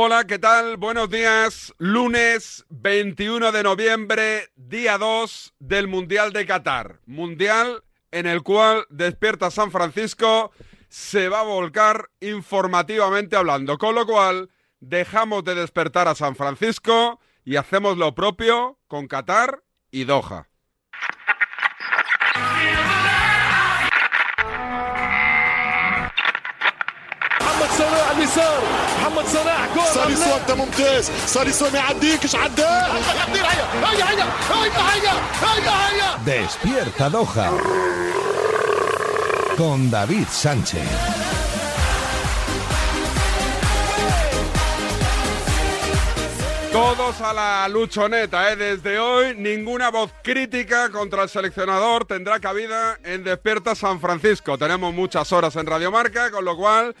Hola, ¿qué tal? Buenos días. Lunes 21 de noviembre, día 2 del Mundial de Qatar. Mundial en el cual Despierta San Francisco se va a volcar informativamente hablando. Con lo cual, dejamos de despertar a San Francisco y hacemos lo propio con Qatar y Doha. محمد صلاح اليسار محمد صلاح كرة ساليسو انت ممتاز ساليسو ما يعديكش عداه هيا هيا هيا هيا هيا هيا هيا Despierta Doha. Con David Sánchez. Todos a la luchoneta, ¿eh? Desde hoy, ninguna voz crítica contra el seleccionador tendrá cabida en Despierta San Francisco. Tenemos muchas horas en Radiomarca, con lo cual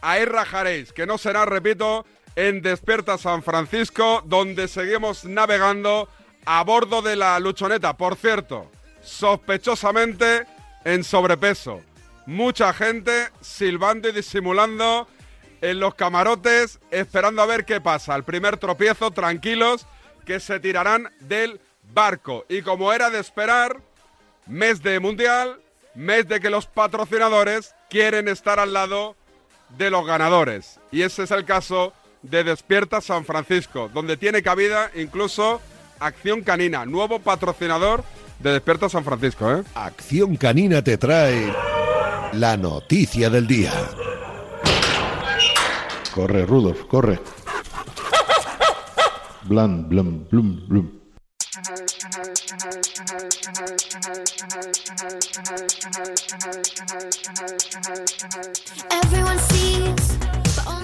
ahí rajaréis, que no será, repito, en Despierta San Francisco, donde seguimos navegando a bordo de la luchoneta. Por cierto, sospechosamente en sobrepeso. Mucha gente silbando y disimulando en los camarotes, esperando a ver qué pasa. El primer tropiezo, tranquilos, que se tirarán del barco. Y como era de esperar, mes de mundial, mes de que los patrocinadores quieren estar al lado de los ganadores. Y ese es el caso de Despierta San Francisco, donde tiene cabida incluso Acción Canina, nuevo patrocinador de Despierta San Francisco. ¿eh? Acción Canina te trae la noticia del día. Corre, Rudolf, corre. Blan, blum, blum, blum.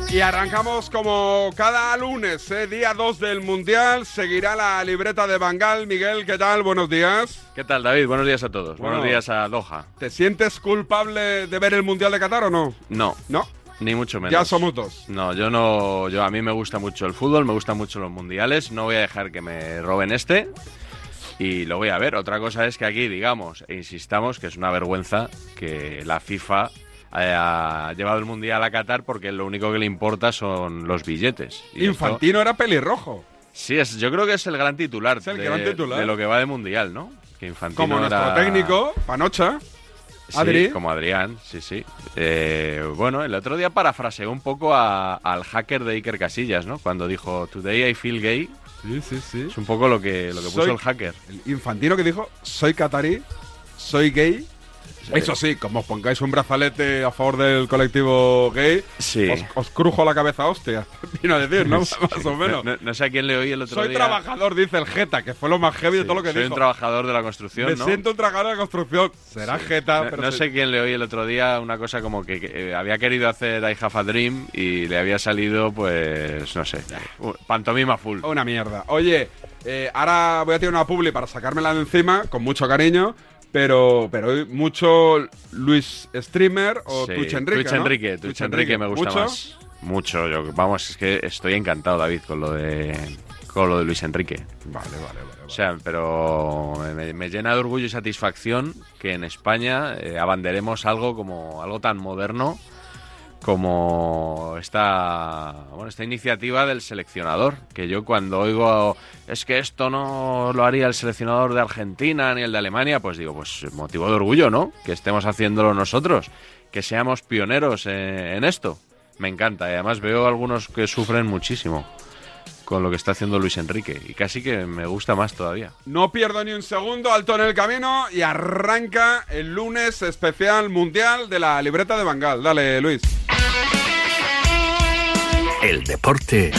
Y arrancamos como cada lunes, ¿eh? día 2 del Mundial. Seguirá la libreta de Bangal. Miguel, ¿qué tal? Buenos días. ¿Qué tal, David? Buenos días a todos. Bueno. Buenos días a Doha. ¿Te sientes culpable de ver el Mundial de Qatar o no? No, No, ni mucho menos. ya somos dos. No, yo no. Yo a mí me gusta mucho el fútbol, me gustan mucho los mundiales. No voy a dejar que me roben este. Y lo voy a ver. Otra cosa es que aquí digamos e insistamos que es una vergüenza que la FIFA haya llevado el mundial a Qatar porque lo único que le importa son los billetes. Y esto- Infantino era pelirrojo. sí, es, yo creo que es el gran titular, Es el de, gran titular. de lo que va de mundial, ¿no? Que Infantino Como nuestro era- técnico, Panocha. Sí, Adri. como Adrián, sí, sí. Eh, bueno, el otro día parafraseó un poco a- al hacker de Iker Casillas, ¿no? Cuando dijo, Today I feel gay. Sí, sí, sí. Es un poco lo que, lo que puso Soy- el hacker. El Infantino que dijo, soy catarí, soy gay. Eso sí, como os pongáis un brazalete a favor del colectivo gay, Sí. os, os crujo la cabeza, hostia. Vino a decir, ¿no? Más o menos. No, no sé a quién le oí el otro soy día. trabajador, dice el Jeta, que fue lo más heavy de todo lo que soy dijo. un trabajador de la construcción, Me ¿no? siento un trabajador de construcción. Será Jeta, No, pero no sé quién le oí el otro día una cosa como que, que, eh, había querido hacer I Have a Dream y le había salido, pues, no sé, uh, pantomima full. Una mierda. Oye, eh, ahora voy a tirar una publi para sacármela de encima, con mucho cariño, pero, pero mucho Luis Streamer o Sí, Twitch Enrique. Twitch ¿no? Enrique, Twitch Enrique me gusta ¿Mucho? más. Mucho, yo, vamos, es que estoy encantado, David, con lo de con lo de Luis Enrique. Vale, vale, vale. vale. O sea, pero me, me llena de orgullo y satisfacción que en España eh, abanderemos algo como algo tan moderno como esta bueno esta iniciativa del seleccionador que yo cuando oigo es que esto no lo haría el seleccionador de Argentina ni el de Alemania pues digo pues motivo de orgullo no que estemos haciéndolo nosotros que seamos pioneros eh, en esto me encanta y además veo algunos que sufren muchísimo con lo que está haciendo Luis Enrique y casi que me gusta más todavía No pierdo ni un segundo, alto en el camino y arranca el lunes especial mundial de la libreta de Bangal. Dale, Luis. El deporte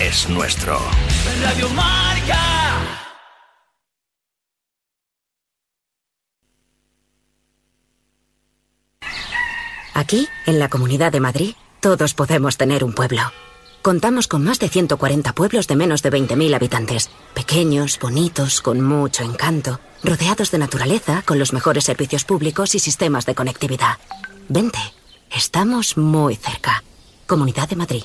es nuestro. Radio Marca. Aquí, en la Comunidad de Madrid, todos podemos tener un pueblo. Contamos con más de 140 pueblos de menos de 20.000 habitantes. Pequeños, bonitos, con mucho encanto, rodeados de naturaleza, con los mejores servicios públicos y sistemas de conectividad. Vente, estamos muy cerca. Comunidad de Madrid.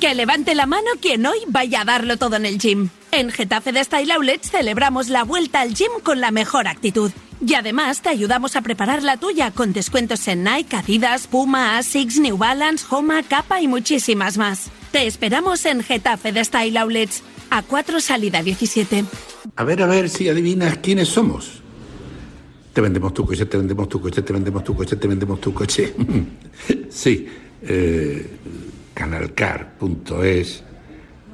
Que levante la mano quien hoy vaya a darlo todo en el gym. En Getafe de Style Outlets celebramos la vuelta al gym con la mejor actitud. Y además te ayudamos a preparar la tuya con descuentos en Nike, Adidas, Puma, Asics, New Balance, Homa, Kappa y muchísimas más. Te esperamos en Getafe de Style Outlets, a 4 salida 17. A ver, a ver si adivinas quiénes somos. Te vendemos tu coche, te vendemos tu coche, te vendemos tu coche, te vendemos tu coche. sí, eh, canalcar.es.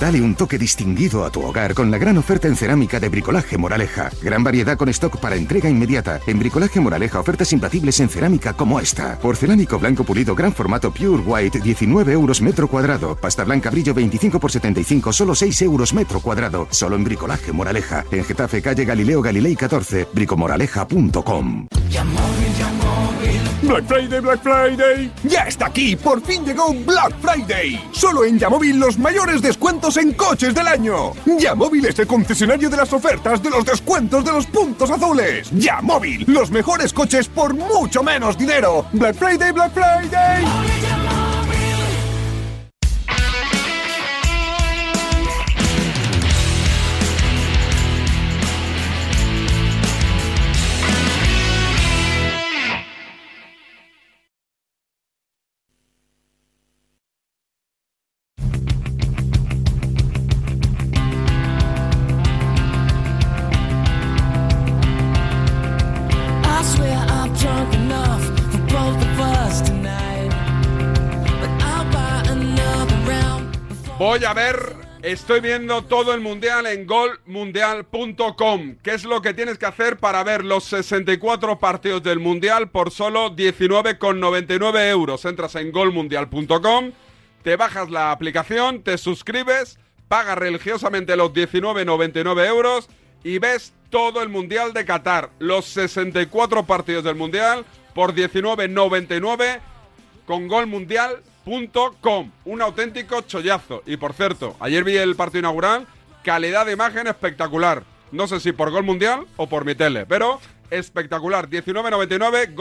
Dale un toque distinguido a tu hogar con la gran oferta en cerámica de Bricolaje Moraleja. Gran variedad con stock para entrega inmediata. En Bricolaje Moraleja ofertas imbatibles en cerámica como esta. Porcelánico blanco pulido gran formato Pure White 19 euros metro cuadrado. Pasta blanca brillo 25 por 75 solo 6 euros metro cuadrado. Solo en Bricolaje Moraleja. En Getafe calle Galileo Galilei 14. Bricomoraleja.com. Black Friday, Black Friday. Ya está aquí, por fin llegó Black Friday. Solo en Yamóvil los mayores descuentos en coches del año. Yamóvil es el concesionario de las ofertas, de los descuentos, de los puntos azules. Yamóvil, los mejores coches por mucho menos dinero. Black Friday, Black Friday. A ver, estoy viendo todo el mundial en golmundial.com. ¿Qué es lo que tienes que hacer para ver los 64 partidos del mundial por solo 19,99 euros? Entras en golmundial.com, te bajas la aplicación, te suscribes, pagas religiosamente los 19,99 euros y ves todo el mundial de Qatar. Los 64 partidos del mundial por 19,99 con Un auténtico chollazo. Y por cierto, ayer vi el partido inaugural, calidad de imagen espectacular. No sé si por Gol Mundial o por mi tele, pero espectacular. 19.99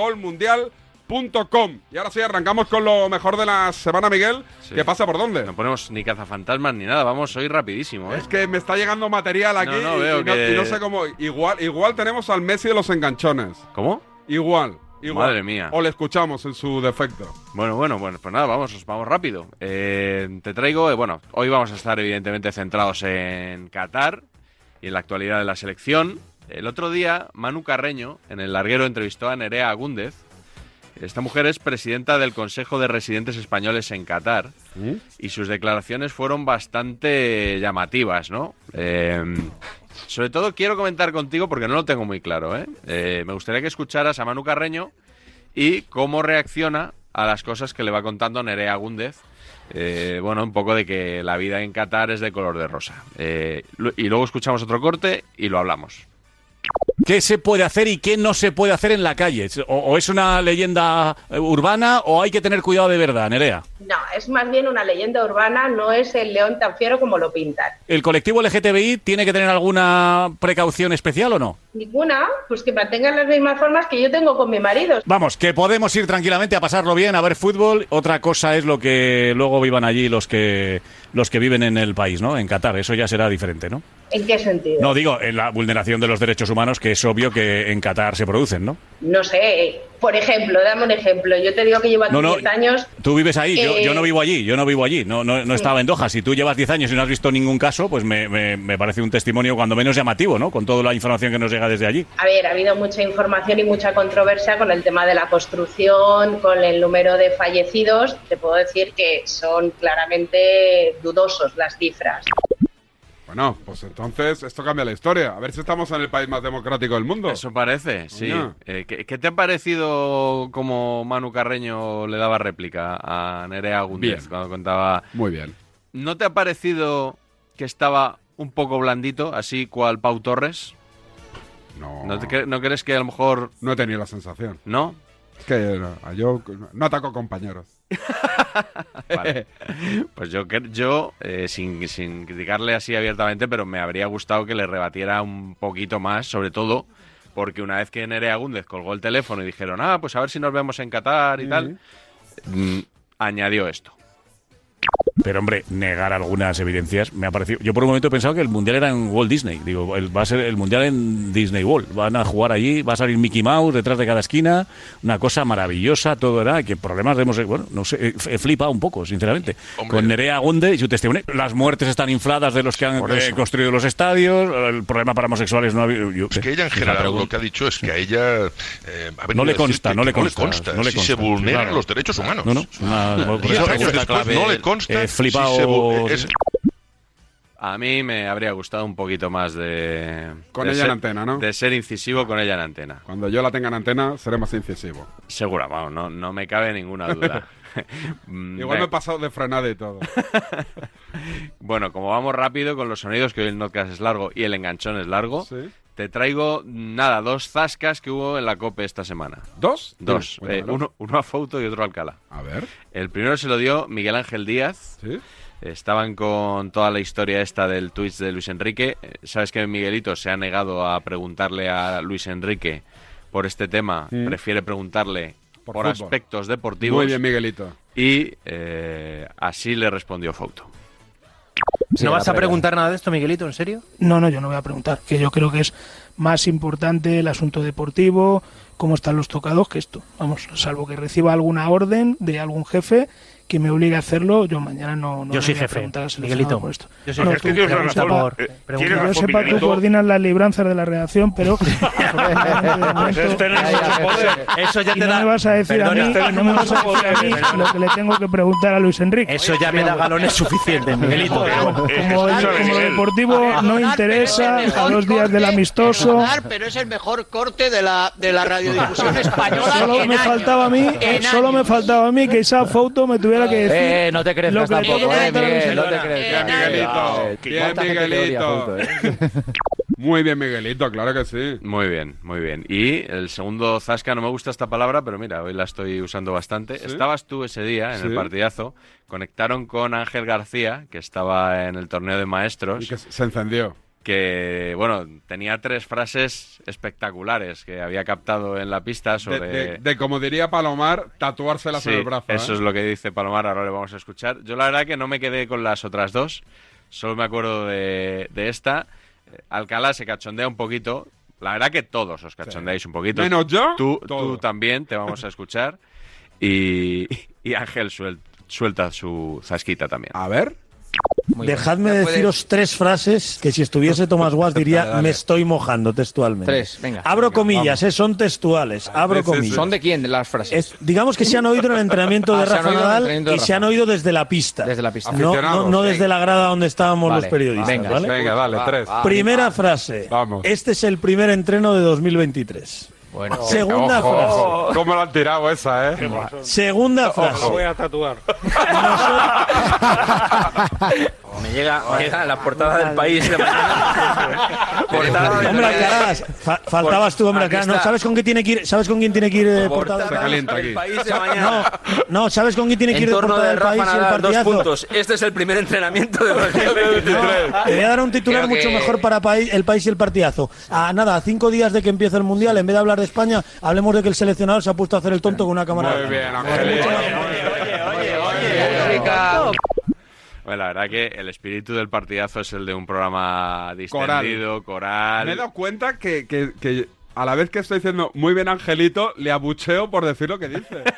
golmundial.com. Y ahora sí, arrancamos con lo mejor de la semana, Miguel. Sí. ¿Qué pasa por dónde? No ponemos ni cazafantasmas ni nada, vamos hoy rapidísimo, ¿eh? Es que me está llegando material aquí No, no, y- veo y, no, que- y no sé cómo. Igual, igual tenemos al Messi de los enganchones. ¿Cómo? Igual. Igual. Madre mía. O le escuchamos en su defecto. Bueno, bueno, bueno, pues nada, vamos, vamos rápido. Eh, te traigo, eh, bueno, hoy vamos a estar evidentemente centrados en Qatar y en la actualidad de la selección. El otro día, Manu Carreño, en el larguero, entrevistó a Nerea Agúndez. Esta mujer es presidenta del Consejo de Residentes Españoles en Qatar y sus declaraciones fueron bastante llamativas, ¿no? Eh, sobre todo quiero comentar contigo porque no lo tengo muy claro, ¿eh? Eh, me gustaría que escucharas a Manu Carreño y cómo reacciona a las cosas que le va contando Nerea Gúndez. Eh, bueno, un poco de que la vida en Qatar es de color de rosa. Eh, y luego escuchamos otro corte y lo hablamos. ¿Qué se puede hacer y qué no se puede hacer en la calle? ¿O, o es una leyenda eh, urbana o hay que tener cuidado de verdad, Nerea? No, es más bien una leyenda urbana, no es el león tan fiero como lo pintan. ¿El colectivo LGTBI tiene que tener alguna precaución especial o no? Ninguna, pues que mantengan las mismas formas que yo tengo con mi marido. Vamos, que podemos ir tranquilamente a pasarlo bien, a ver fútbol. Otra cosa es lo que luego vivan allí los que los que viven en el país, ¿no? En Qatar, eso ya será diferente, ¿no? ¿En qué sentido? No digo en la vulneración de los derechos humanos, que es obvio que en Qatar se producen, ¿no? No sé, por ejemplo, dame un ejemplo. Yo te digo que llevo aquí No, no, 10 años. Tú vives ahí, yo, Eh, yo no vivo allí, yo no vivo allí, no, no, no estaba en Doha. Si tú llevas 10 años y no has visto ningún caso, pues me, me- me parece un testimonio cuando menos llamativo, ¿no? Con toda la información que nos llega desde allí. A ver, ha habido mucha información y mucha controversia con el tema de la construcción, con el número de fallecidos. Te puedo decir que son claramente dudosos las cifras. Bueno, pues entonces esto cambia la historia. A ver si estamos en el país más democrático del mundo. Eso parece, sí. Eh, ¿qué, qué te ha parecido como Manu Carreño le daba réplica a Nerea Bien. cuando contaba? Muy bien. ¿No te ha parecido que estaba un poco blandito, así cual Pau Torres? No. ¿No, te cre- ¿no crees que a lo mejor No he tenido la sensación. no? Es que yo no ataco compañeros. Vale. Pues yo, yo eh, sin, sin criticarle así abiertamente, pero me habría gustado que le rebatiera un poquito más, sobre todo porque una vez que Nerea Gúndez colgó el teléfono y dijeron, ah, pues a ver si nos vemos en Qatar y tal, mm, añadió esto. Pero hombre, negar algunas evidencias me ha parecido. Yo por un momento he pensado que el mundial era en Walt Disney. Digo, el- va a ser el mundial en Disney World. Van a jugar allí, va a salir Mickey Mouse detrás de cada esquina. Una cosa maravillosa, todo era. Que problemas hemos. Bueno, no sé, he, flipado un poco, sinceramente. Con Nerea Gonde y su testimonio. Las muertes están infladas de los que han eh, construido los estadios. El problema para homosexuales no ha habido. yo Es que ella en general lo que ha dicho es que a ella eh, ha No le consta, no le consta, no le si consta. se vulneran Claro. los derechos humanos. No, no, una- por eso- no le consta eh, flipado- es- A mí me habría gustado un poquito más de... Con de ella en ser- antena, ¿no? De ser incisivo con ella en antena. Cuando yo la tenga en antena, seré más incisivo. Segura, vamos, no, no me cabe ninguna duda. Mm, Igual me he pasado de frenada y todo. Bueno, como vamos rápido con los sonidos, que hoy el podcast es largo y el enganchón es largo, te traigo, nada, dos zascas que hubo en la COPE esta semana. ¿Dos? Dos. Eh, cuéntamelo. uno, uno a Fouto y otro a Alcalá. A ver. El primero se lo dio Miguel Ángel Díaz. Estaban con toda la historia esta del Twitch de Luis Enrique. Eh, Sabes que Miguelito se ha negado a preguntarle a Luis Enrique por este tema. Prefiere preguntarle Por aspectos deportivos. Muy bien, Miguelito. Y eh, así le respondió Fouto. ¿No vas a preguntar nada de esto, Miguelito? ¿En serio? No, no, yo no voy a preguntar, que yo creo que es más importante el asunto deportivo, cómo están los tocados, que esto. Vamos, salvo que reciba alguna orden de algún jefe que me obligue a hacerlo, yo mañana no, no Yo soy jefe, Miguelito. por esto. Yo soy No, jefe. tú, yo sepa- eh, yo sepa, tú Miguelito. coordinas las libranzas de la redacción, pero. Eso ya te da- no me vas a decir a mí lo que le tengo que preguntar a Luis Enrique. Eso ya me da galones suficientes, Miguelito. Como, como deportivo no interesa a dos días del amistoso. Pero es el mejor corte de la, de la radiodifusión española. Solo me faltaba a mí, solo me faltaba a mí que esa foto me tuviera que decir. Eh, no te tengo tampoco, que eh, Miguel, no te. Bien, Miguelito. Eh, Bien, ¿cuánta gente te odia, Miguelito. Eh? Muy bien, Miguelito, claro que sí. Muy bien, muy bien. Y el segundo zasca, no me gusta esta palabra, pero mira, hoy la estoy usando bastante. ¿Sí? Estabas tú ese día en Sí. el partidazo, conectaron con Ángel García, que estaba en el torneo de maestros. Y que se encendió. Que, bueno, tenía tres frases espectaculares que había captado en la pista sobre... de- de, como diría Palomar, tatuárselas en Sí, el brazo. Eso ¿eh? es lo que dice Palomar, ahora le vamos a escuchar. Yo la verdad que no me quedé con las otras dos, solo me acuerdo de, de esta. Eh, Alcalá se cachondea un poquito, la verdad que todos os cachondeáis un poquito. Menos yo, Tú, tú también, te vamos a escuchar. Y, y Ángel suel- suelta su zasquita también. A ver. Dejadme deciros tres frases que si estuviese Tomás Guas diría Dale, dale. me estoy mojando textualmente. Tres, venga. Abro Venga, comillas, eh, son textuales. Abro comillas. ¿Son de quién las frases? Es- digamos que se han oído en el entrenamiento de Ah, Rafa Nadal y se han oído desde la pista. Desde la pista. No, desde la grada donde estábamos Vale, los periodistas. venga, ¿vale? venga, dale, tres. Primera frase. Vamos. Este es el primer entreno de 2023. Bueno. Segunda frase. ¿Cómo la han tirado esa, eh? Segunda frase. a tatuar. Me llega, me llega la portada del país de mañana. portada del Hombre. Alcaraz, fa- faltabas tú, hombre, Aquí Alcaraz. No. ¿sabes con qué tiene que ir? ¿Sabes con quién tiene que ir eh, portada? Se calienta aquí. El país de mañana. No, no, ¿sabes con quién tiene que ir portada de del país y el Nadal, dos partidazo? puntos. Este es el primer entrenamiento de 2023. Te voy a dar un titular Creo mucho que- mejor para país- el país y el partidazo. A nada, a cinco días de que empiece el Mundial, en vez de hablar de España, hablemos de que el seleccionador se ha puesto a hacer el tonto con una cámara. Muy bien, Angelito. Bueno, la verdad que el espíritu del partidazo es el de un programa distendido, coral. Me he dado cuenta que, que- que a la vez que estoy diciendo muy bien Angelito, le abucheo por decir lo que dice.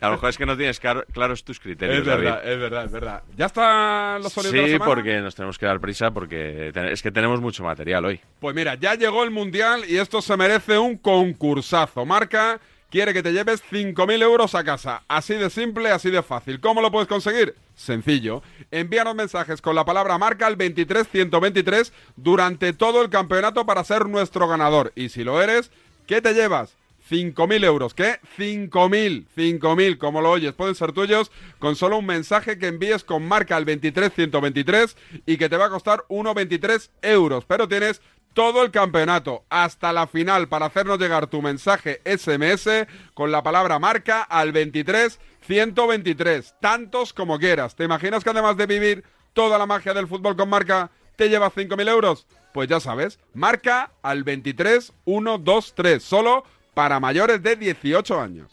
A lo mejor es que no tienes clar- claros tus criterios, es verdad, David. es verdad, es verdad. ¿Ya están los sonidos de la Sí, porque nos tenemos que dar prisa porque es que tenemos mucho material hoy. Pues mira, ya llegó el Mundial y esto se merece un concursazo. Marca quiere que te lleves 5.000 euros a casa. Así de simple, así de fácil. ¿Cómo lo puedes conseguir? Sencillo. Envíanos mensajes con la palabra marca al 23123 durante todo el campeonato para ser nuestro ganador. Y si lo eres, ¿qué te llevas? 5.000 euros. ¿Qué? 5.000. 5.000, como lo oyes. Pueden ser tuyos con solo un mensaje que envíes con marca al 23123 y que te va a costar 1,23 euros. Pero tienes todo el campeonato hasta la final para hacernos llegar tu mensaje SMS con la palabra marca al 23 123, tantos como quieras. ¿Te imaginas que además de vivir toda la magia del fútbol con marca, te llevas 5.000 euros. Pues ya sabes, marca al 23123, solo para mayores de 18 años.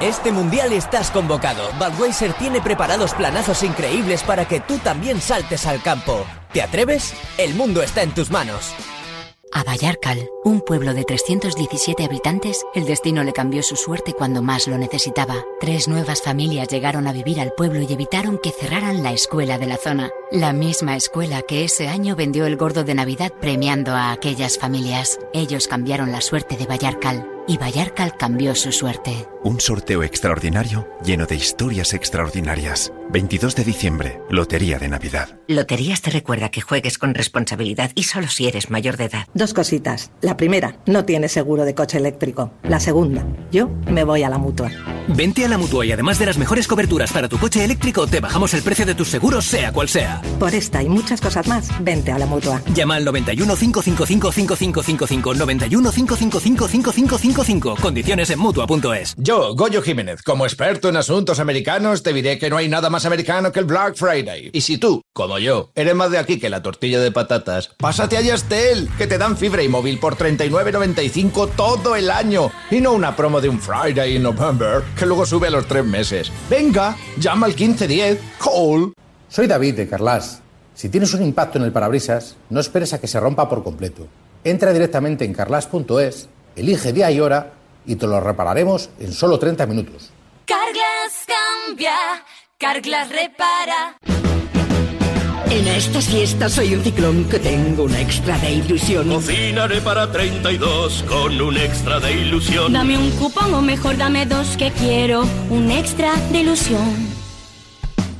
Este mundial estás convocado. Budweiser tiene preparados planazos increíbles para que tú también saltes al campo. ¿Te atreves? El mundo está en tus manos. A Vallarcal, un pueblo de 317 habitantes, el destino le cambió su suerte cuando más lo necesitaba. Tres nuevas familias llegaron a vivir al pueblo y evitaron que cerraran la escuela de la zona. La misma escuela que ese año vendió el gordo de Navidad premiando a aquellas familias. Ellos cambiaron la suerte de Vallarcal y Vallarcal cambió su suerte. Un sorteo extraordinario lleno de historias extraordinarias. 22 de diciembre, Lotería de Navidad. Loterías te recuerda que juegues con responsabilidad y solo si eres mayor de edad. Dos cositas. La primera, no tienes seguro de coche eléctrico. La segunda, yo me voy a la mutua. Vente a la mutua y además de las mejores coberturas para tu coche eléctrico, te bajamos el precio de tus seguros, sea cual sea. Por esta y muchas cosas más, vente a la mutua. Llama al 91 555 5555 91 555 5555. Condiciones en mutua.es. Yo, Goyo Jiménez, como experto en asuntos americanos, te diré que no hay nada más americano que el Black Friday. Y si tú, como yo, eres más de aquí que la tortilla de patatas, pásate a Yastel, que te dan fibra y móvil por 39.95 todo el año. Y no una promo de un Friday in November, que luego sube a los tres meses. Venga, llama al 1510, call. Soy David de Carlas. Si tienes un impacto en el parabrisas, no esperes a que se rompa por completo. Entra directamente en carlas.es, elige día y hora y te lo repararemos en solo 30 minutos. Carglass cambia, Carglass repara. En estas fiestas soy un ciclón que tengo un extra de ilusión. Cocinaré para 32 con un extra de ilusión. Dame un cupón o mejor dame dos que quiero un extra de ilusión.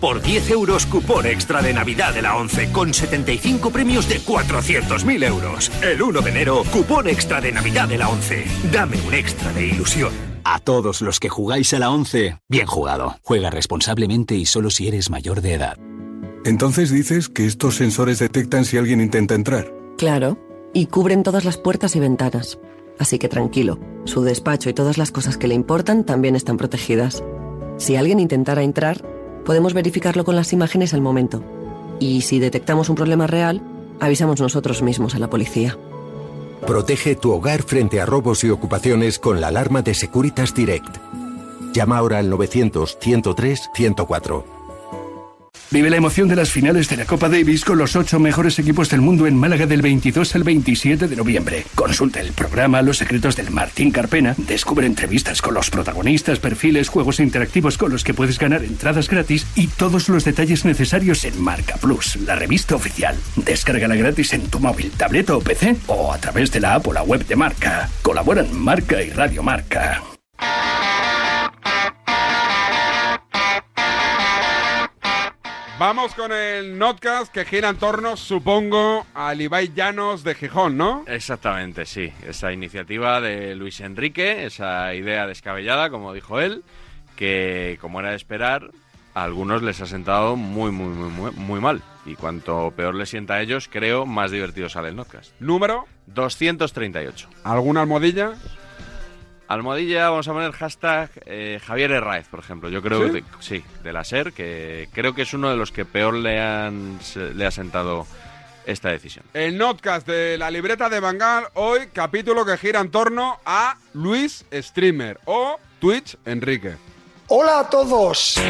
Por 10 euros, cupón extra de Navidad de la 11 con 75 premios de 400.000 euros. El 1 de enero, cupón extra de Navidad de la 11. Dame un extra de ilusión. A todos los que jugáis a la 11, bien jugado. Juega responsablemente y solo si eres mayor de edad. Entonces dices que estos sensores detectan si alguien intenta entrar. Claro, y cubren todas las puertas y ventanas. Así que tranquilo, su despacho y todas las cosas que le importan también están protegidas. Si alguien intentara entrar, podemos verificarlo con las imágenes al momento. Y si detectamos un problema real, avisamos nosotros mismos a la policía. Protege tu hogar frente a robos y ocupaciones con la alarma de Securitas Direct. Llama ahora al 900-103-104. Vive la emoción de las finales de la Copa Davis con los ocho mejores equipos del mundo en Málaga del 22 al 27 de noviembre. Consulta el programa Los secretos del Martín Carpena, descubre entrevistas con los protagonistas, perfiles, juegos interactivos con los que puedes ganar entradas gratis y todos los detalles necesarios en Marca Plus, la revista oficial. Descárgala gratis en tu móvil, tableta o PC o a través de la app o la web de Marca. Colaboran Marca y Radio Marca. Vamos con el notcast que gira en torno, supongo, al Ibai Llanos de Gijón, ¿no? Exactamente, sí. Esa iniciativa de Luis Enrique, esa idea descabellada, como dijo él, que, como era de esperar, a algunos les ha sentado muy, muy, muy, muy, muy mal. Y cuanto peor les sienta a ellos, creo, más divertido sale el notcast. ¿Número? 238. ¿Alguna almohadilla? Almohadilla, vamos a poner hashtag eh, Javier Herráez, por ejemplo. Yo creo ¿Sí? que sí, de la SER, que creo que es uno de los que peor le, han, le ha sentado esta decisión. El notcast de la libreta de Bangal, hoy capítulo que gira en torno a Luis Streamer o Twitch Enrique. Hola a todos.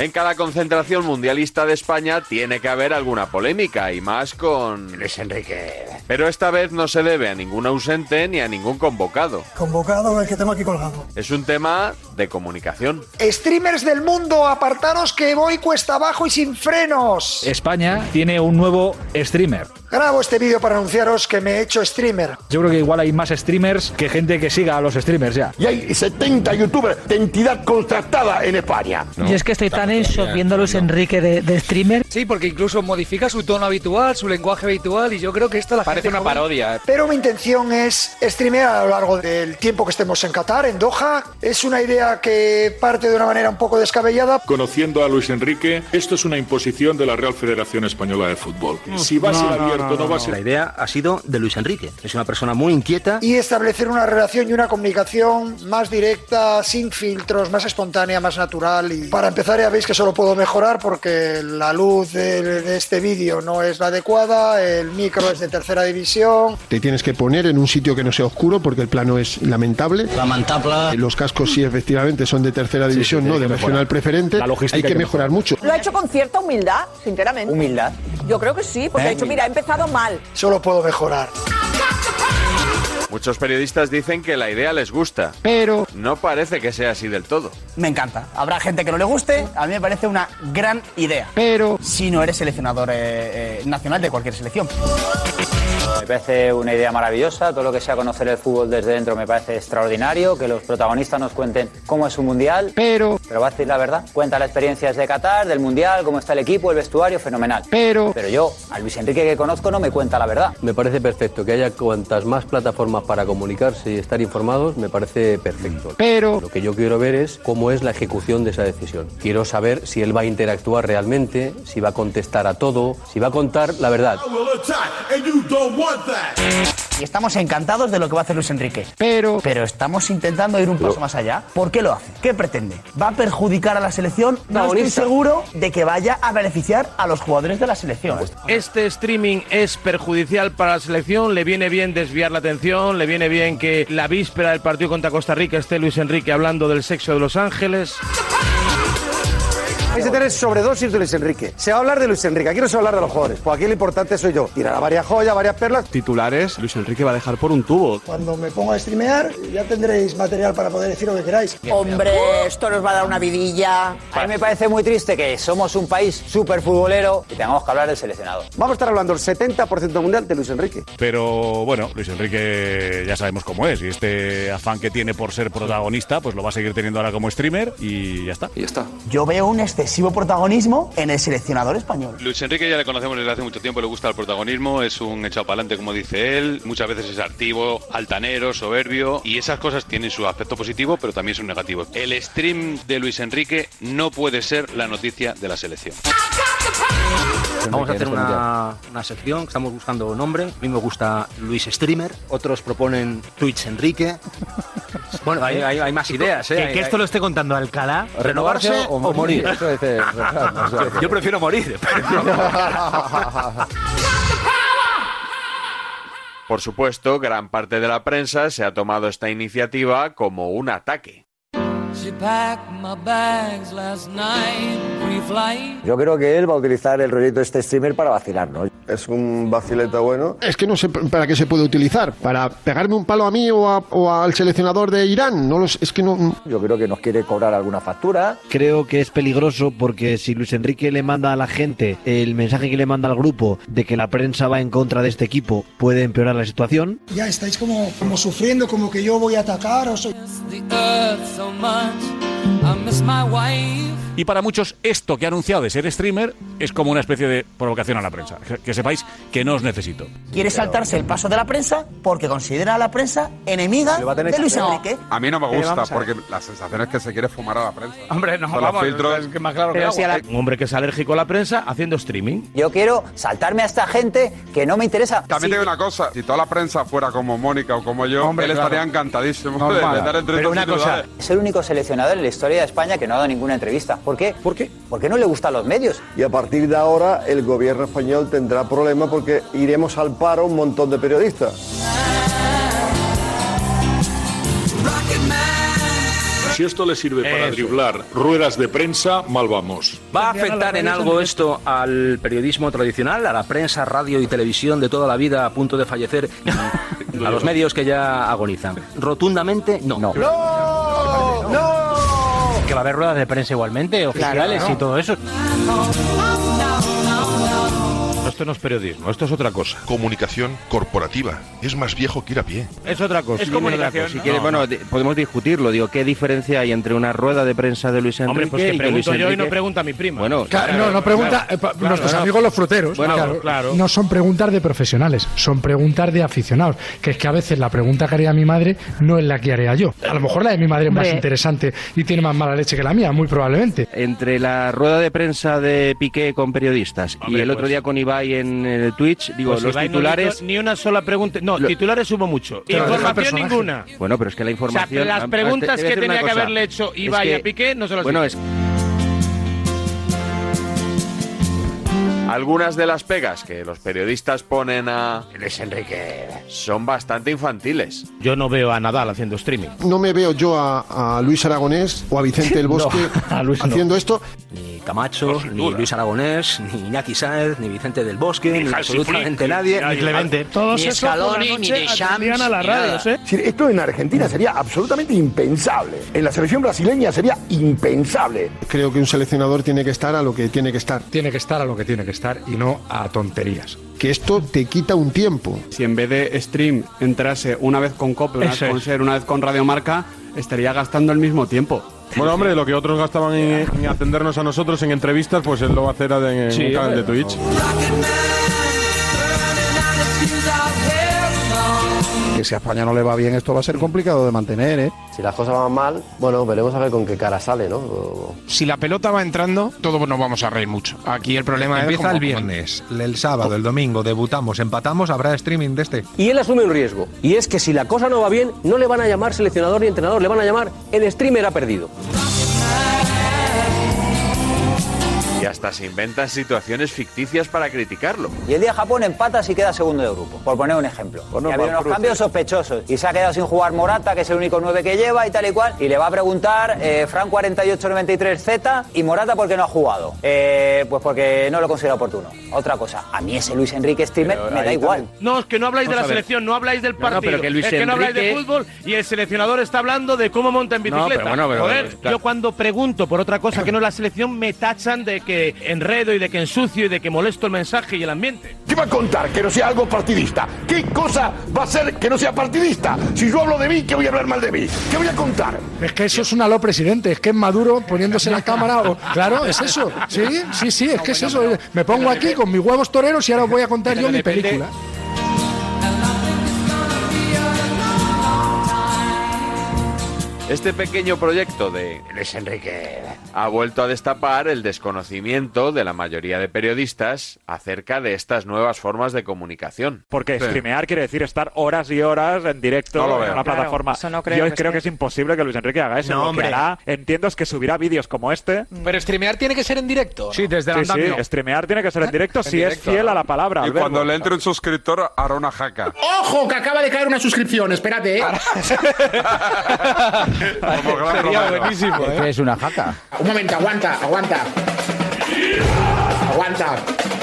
En cada concentración mundialista de España tiene que haber alguna polémica y más con Luis Enrique. Pero esta vez no se debe a ningún ausente ni a ningún convocado. Convocado el que tengo aquí colgado. Es un tema de comunicación. Streamers del mundo, apartaros que voy cuesta abajo y sin frenos. España tiene un nuevo streamer. Grabo este vídeo para anunciaros que me he hecho streamer. Yo creo que igual hay más streamers que gente que siga a los streamers ya. Y hay 70 youtubers de entidad contratada en España. Y es que estoy tan eso viendo a Luis Enrique de, de streamer. Sí, porque incluso modifica su tono habitual, su lenguaje habitual, y yo creo que esto a la Parece una parodia. Pero mi intención es streamear a lo largo del tiempo que estemos en Qatar, en Doha. Es una idea que parte de una manera un poco descabellada. Conociendo a Luis Enrique, esto es una imposición de la Real Federación Española de Fútbol. Si va a ser abierto, no va a ser... La idea ha sido de Luis Enrique. Es una persona muy inquieta. Y establecer una relación y una comunicación más directa, sin filtros, más espontánea, más natural. Y para empezar ya veis que solo puedo mejorar porque la luz de, de este vídeo no es la adecuada, el micro es de tercera división. Te tienes que poner en un sitio que no sea oscuro porque el plano es lamentable. Lamentable. Los cascos sí efectivamente son de tercera división, sí, no tiene de regional preferente. La logística Hay que hay que mejorar mucho. Lo ha hecho con cierta humildad, sinceramente. ¿Humildad? Yo creo que sí, porque Eh, ha dicho, mira, he empezado mal. Solo puedo mejorar. Muchos periodistas dicen que la idea les gusta. Pero. No parece que sea así del todo. Me encanta. Habrá gente que no le guste. A mí me parece una gran idea. Pero. Si no eres seleccionador eh, eh, nacional de cualquier selección. Me parece una idea maravillosa, todo lo que sea conocer el fútbol desde dentro me parece extraordinario, que los protagonistas nos cuenten cómo es un mundial. Pero. Pero va a decir la verdad, cuenta las experiencias de Qatar, del mundial, cómo está el equipo, el vestuario, fenomenal. Pero. Pero yo, a Luis Enrique que conozco, no me cuenta la verdad. Me parece perfecto que haya cuantas más plataformas para comunicarse y estar informados, me parece perfecto. Pero. Lo que yo quiero ver es cómo es la ejecución de esa decisión. Quiero saber si él va a interactuar realmente, si va a contestar a todo, si va a contar la verdad. Y estamos encantados de lo que va a hacer Luis Enrique. Pero. Pero estamos intentando ir un paso más allá. ¿Por qué lo hace? ¿Qué pretende? ¿Va a perjudicar a la selección? No estoy seguro de que vaya a beneficiar a los jugadores de la selección. Este streaming es perjudicial para la selección, le viene bien desviar la atención, le viene bien que la víspera del partido contra Costa Rica esté Luis Enrique hablando del sexo de Los Ángeles. Vais a tener sobredosis de Luis Enrique. Se va a hablar de Luis Enrique, aquí no se va a hablar de los jugadores. Pues aquí lo importante soy yo. Tirar a varias joyas, varias perlas. Titulares, Luis Enrique va a dejar por un tubo. Cuando me ponga a streamear, ya tendréis material para poder decir lo que queráis. Hombre, esto nos va a dar una vidilla. A mí me parece muy triste que somos un país súper futbolero y tengamos que hablar del seleccionado. Vamos a estar hablando el 70% mundial de Luis Enrique. Pero bueno, Luis Enrique ya sabemos cómo es y este afán que tiene por ser protagonista, pues lo va a seguir teniendo ahora como streamer y ya está. Y ya está. Yo veo un excesivo protagonismo en el seleccionador español. Luis Enrique ya le conocemos desde hace mucho tiempo, le gusta el protagonismo, es un echado para adelante como dice él, muchas veces es activo, altanero, soberbio y esas cosas tienen su aspecto positivo pero también su negativo. El stream de Luis Enrique no puede ser la noticia de la selección. Vamos a hacer una, una sección, que estamos buscando nombre. A mí me gusta Luis Streamer, otros proponen Twitch Enrique. Bueno, hay, hay- hay más ideas, ¿eh? Que, esto lo esté contando Alcalá. ¿Renovarse o morir? O Yo prefiero morir. Por supuesto, gran parte de la prensa se ha tomado esta iniciativa como un ataque. Yo creo que él va a utilizar el rollito de este streamer para vacilar, ¿no? Es un vacileta bueno. Es que no sé para qué se puede utilizar. ¿Para pegarme un palo a mí o, a- o al seleccionador de Irán? No lo sé, es que no... Yo creo que nos quiere cobrar alguna factura. Creo que es peligroso porque si Luis Enrique le manda a la gente el mensaje que le manda al grupo de que la prensa va en contra de este equipo, puede empeorar la situación. Ya estáis como, como sufriendo, como que yo voy a atacar o soy... Y para muchos, esto que ha anunciado de ser streamer es como una especie de provocación a la prensa. Que, sepáis que no os necesito. Quiere saltarse el paso de la prensa porque considera a la prensa enemiga de Luis Enrique. A mí no me Pero gusta porque la sensación es que se quiere fumar a la prensa. Hombre, no, vamos, filtros. es que más claro que Pero si la- Un hombre que es alérgico a la prensa haciendo streaming. Yo quiero saltarme a esta gente que no me interesa. También Sí. te digo una cosa, si toda la prensa fuera como Mónica o como yo, Hombre, él claro. estaría encantadísimo de, Normal. de dar entrevistas titulares. Es el único seleccionador en la historia de España que no ha dado ninguna entrevista. ¿Por qué? ¿Por qué? Porque no le gustan los medios. Y a partir de ahora el gobierno español tendrá problemas porque iremos al paro un montón de periodistas. Si esto le sirve para driblar ruedas de prensa, mal vamos. ¿Va a afectar en algo esto al periodismo tradicional, a la prensa, radio y televisión de toda la vida a punto de fallecer, a los medios que ya agonizan? Rotundamente no. ¡No! Que va a haber ruedas de prensa igualmente, oficiales Claro. y todo eso. Esto no es periodismo, esto es otra cosa. Comunicación corporativa. Es más viejo que ir a pie. Es otra cosa. Es comunicación. Si quieres, bueno, podemos discutirlo. Digo, ¿qué diferencia hay entre una rueda de prensa de Luis Enrique Hombre, pues que y yo y no Enrique- pregunta mi prima. Bueno, Claro, no, no pregunta eh, pa- nuestros claro. amigos los fruteros. Bueno, claro. claro. No son preguntas de profesionales, son preguntas de aficionados. Que es que a veces la pregunta que haría mi madre no es la que haría yo. A lo mejor la de mi madre es más Hombre. interesante y tiene más mala leche que la mía, muy probablemente. Entre la rueda de prensa de Piqué con periodistas y el otro pues- día con Ibai en el Twitch, digo, Pues los Ibai no titulares... hizo ni una sola pregunta. No, Lo- titulares hubo mucho. Información personaje. ninguna. Bueno, pero es que la O sea, información... las preguntas que tenía que haberle hecho Ibai a Piqué no se las Bueno, hizo. es Algunas de las pegas que los periodistas ponen a Luis Enrique son bastante infantiles. Yo no veo a Nadal haciendo streaming. No me veo yo a, a Luis Aragonés o a Vicente del Bosque No, no. haciendo esto. Ni Camacho, ni Luis Aragonés, ni Iñaki Sáez, ni Vicente del Bosque, ni, absolutamente nadie. ni Clemente. Todos Ni esos Scaloni, ni Deschamps, atendían a las radios, ¿eh? Esto en Argentina sería absolutamente impensable. En la selección brasileña sería impensable. Creo que un seleccionador tiene que estar a lo que tiene que estar. Tiene que estar a lo que tiene que estar y no a tonterías. Que esto te quita un tiempo. Si en vez de stream entrase una vez con COPE, una vez con es. SER, una vez con Radiomarca, estaría gastando el mismo tiempo. Bueno, hombre, lo que otros gastaban en, en atendernos a nosotros en entrevistas, pues él lo va a hacer en Sí, un canal de. Twitch. Que si a España no le va bien, esto va a ser complicado de mantener, ¿eh? Si las cosas van mal, bueno, veremos a ver con qué cara sale, ¿no? O- Si la pelota va entrando, todos nos vamos a reír mucho. Aquí el problema es. Empieza el viernes, el sábado, el domingo, debutamos, empatamos, habrá streaming de este. Y él asume un riesgo. Y es que si la cosa no va bien, no le van a llamar seleccionador ni entrenador, le van a llamar el streamer ha perdido. Y hasta se inventan situaciones ficticias para criticarlo. Y el día Japón empata si queda segundo de grupo, por poner un ejemplo. no, y ha habido unos cruce. cambios sospechosos. Y se ha quedado sin jugar Morata, que es el único 9 que lleva y tal y cual. Y le va a preguntar eh, Fran 4893Z y Morata por qué no ha jugado. Eh, pues porque no lo considera oportuno. Otra cosa, a mí ese Luis Enrique streamer me da igual. No, es que no habláis de la selección, no habláis del No, no, partido. pero que Luis es que no habláis de fútbol y el seleccionador está hablando de cómo monta en No, bicicleta. pero bueno, pero- Joder, claro. yo cuando pregunto por otra cosa que no es la selección me tachan de que enredo y de que ensucio y de que molesto el mensaje y el ambiente. ¿Qué va a contar que no sea algo partidista? ¿Qué cosa va a ser que no sea partidista? Si yo hablo de mí, ¿qué voy a hablar mal de mí? ¿Qué voy a contar? Es que eso es un aló presidente, es que es Maduro poniéndose la cámara. o- claro, es eso. Sí, sí, sí, es que es eso. Me pongo aquí con mis huevos toreros y ahora os voy a contar yo mi película. Este pequeño proyecto de Luis Enrique ha vuelto a destapar el desconocimiento de la mayoría de periodistas acerca de estas nuevas formas de comunicación. Porque Sí. streamear quiere decir estar horas y horas en directo No en una Claro, plataforma. eso no creo Yo que creo que es imposible que Luis Enrique haga eso. No, Lo que hombre. hará, entiendo, es que subirá vídeos como este. Pero streamear tiene que ser en directo. Sí, desde sí, sí, streamear tiene que ser en directo si es fiel a la palabra. Y cuando le entre un suscriptor, hará una jaca. ¡Ojo! Que acaba de caer una suscripción. Espérate, ¿eh? Sería buenísimo, ¿Qué es una jaca? Un momento, aguanta, aguanta. Aguanta.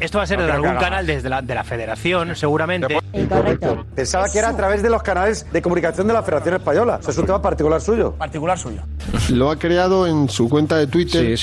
Esto va a ser No de algún cagas. canal desde la, de la federación, seguramente. Pensaba que era a través de los canales de comunicación de la Federación Española. Eso es un tema particular suyo. Particular suyo. Lo ha creado en su cuenta de Twitter,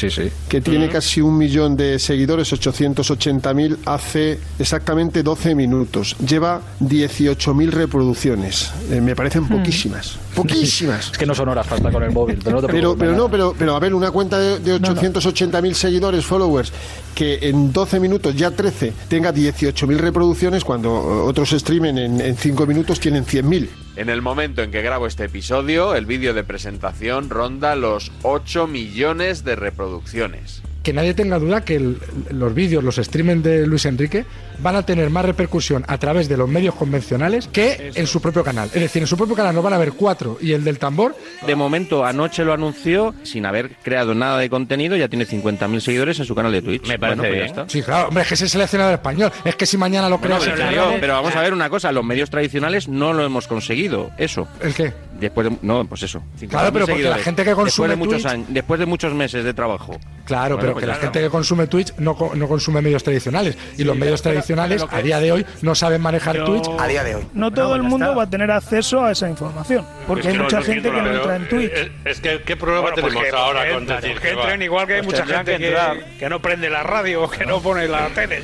que tiene casi un millón de seguidores, 880.000, hace exactamente 12 minutos. Lleva 18.000 reproducciones. Eh, me parecen poquísimas. Poquísimas. Es que no son horas para estar con el móvil. Pero no te Pero, pero no, pero, pero a ver, una cuenta de, de 880.000 seguidores, followers, que en 12 minutos, ya 13, tenga 18.000 reproducciones, cuando eh, otros streamen en, en 5 minutos tienen 100.000. En el momento en que grabo este episodio, el vídeo de presentación ronda los 8 millones de reproducciones. Que nadie tenga duda que el- los vídeos, los streaming de Luis Enrique van a tener más repercusión a través de los medios convencionales que en su propio canal. Es decir, en su propio canal nos van a ver cuatro y el del tambor De momento, anoche lo anunció, sin haber creado nada de contenido, ya tiene 50.000 seguidores en su canal de Twitch. Me parece bien. Sí, claro, hombre, es que es el seleccionador español. Es que si mañana lo Bueno, creas. pero, en digo, Canales- pero vamos a ver una cosa, los medios tradicionales no lo hemos conseguido, eso. ¿El qué? Después de, no, pues eso. 50.000 Claro, pero porque la gente que consume después de muchos Twitch- años, después de muchos meses de trabajo. Claro, Bueno, pero porque la gente que consume Twitch no, no consume medios tradicionales. Y los medios pero- tradicionales pero lo que- a día de hoy no saben manejar Yo- Twitch. A día de hoy. No todo el mundo va a tener acceso a esa información. Porque Es hay mucha gente que no entra en Twitch. eh, Es que, ¿qué problema Bueno, pues tenemos que- ahora con decir que entren igual que hay Pues mucha gente que que, entrar. que no prende la radio o que no pone la tele.